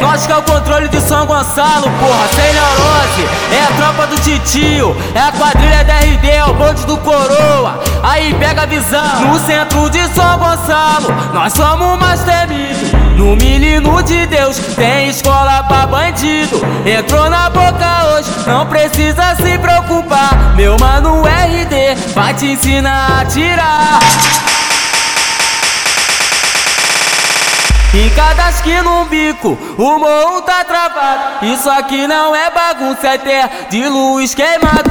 Nós que é o controle de São Gonçalo, porra, sem neurose. É a tropa do titio, é a quadrilha da RD, é o bonde do coroa. Aí pega a visão, no centro de São Gonçalo, nós somos mais temidos. No menino de Deus tem escola pra bandido. Entrou na boca hoje, não precisa se preocupar. Meu mano RD vai te ensinar a tirar. Em cada esquina um bico, o morro tá travado. Isso aqui não é bagunça, é terra de luz queimado.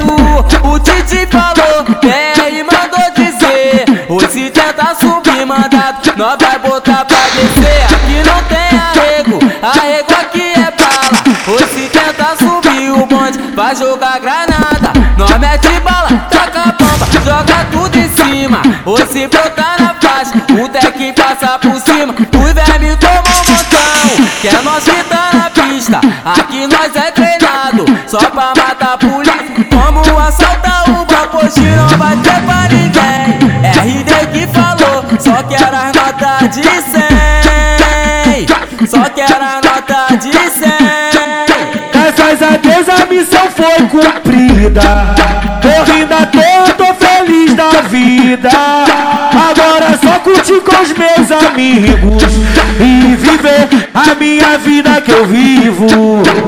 O Titi falou, é e mandou dizer. Hoje tenta subir, mandado, nós vai botar pra descer. Aqui não tem arrego, arrego aqui é bala. Hoje tenta subir o bonde, vai jogar granada. Nós mete bala, taca bomba, joga tudo em cima. Hoje se brotar na faixa, o deck passa por cima. Vermes tomam um montão, que é nós que tá na pista. Aqui nós é treinado, só pra matar polícia. Vamos assaltar o banco, hoje não vai ter pra ninguém. RD que falou, só quero as notas de 100. Só quero as notas de 100. Graças a a missão foi cumprida. Tô rindo à toa, tô feliz da vida. Agora só curtir com os meus e viver a minha vida que eu vivo.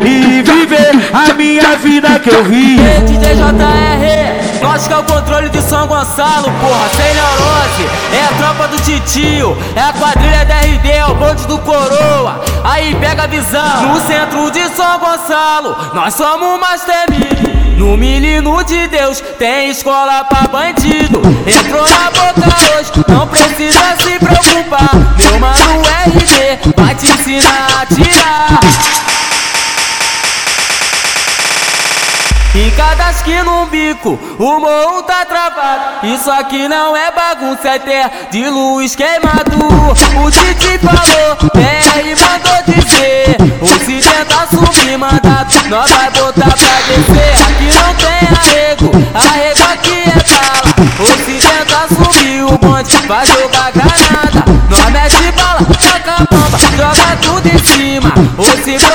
E viver a minha vida que eu vivo. DJ JR, nós que é o controle de São Gonçalo, porra, sem neurose. É a tropa do titio, é a quadrilha da RD, é o bonde do coroa. Aí pega a visão, no centro de São Gonçalo, nós somos mais temidos. No menino de Deus tem escola pra bandido. Entrou na boca hoje, não precisa preocupar. Meu mano RD vai te ensinar a tirar. Cada esquina um bico, o morro tá travado. Isso aqui não é bagunça, é terra de luz queimado. O Titi falou, é e mandou dizer. Hoje se tenta subir, mandado, nós vai botar pra descer. Aqui não tem arrego, arrego aqui é bala. Hoje se tenta subir, o bonde vai jogar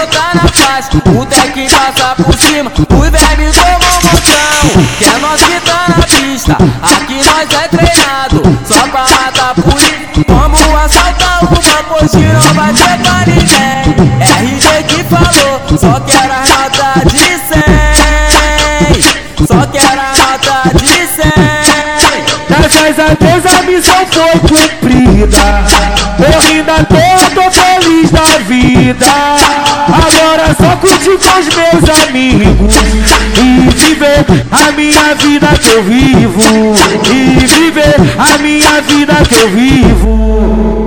Se brotar na faixa, o deck passa por cima. Os vermes tomam um montão, que é nós que tá na pista. Aqui nós é treinado, só pra matar polícia. Vamos assaltar o banco, hoje não vai ter pra ninguém. RG que falou, só quero as notas de 100. Só quero as notas de 100. Graças a Deus a missão foi cumprida. Tô rindo à toa, tô feliz da vida. Os meus amigos e viver a minha vida que eu vivo. E viver a minha vida que eu vivo.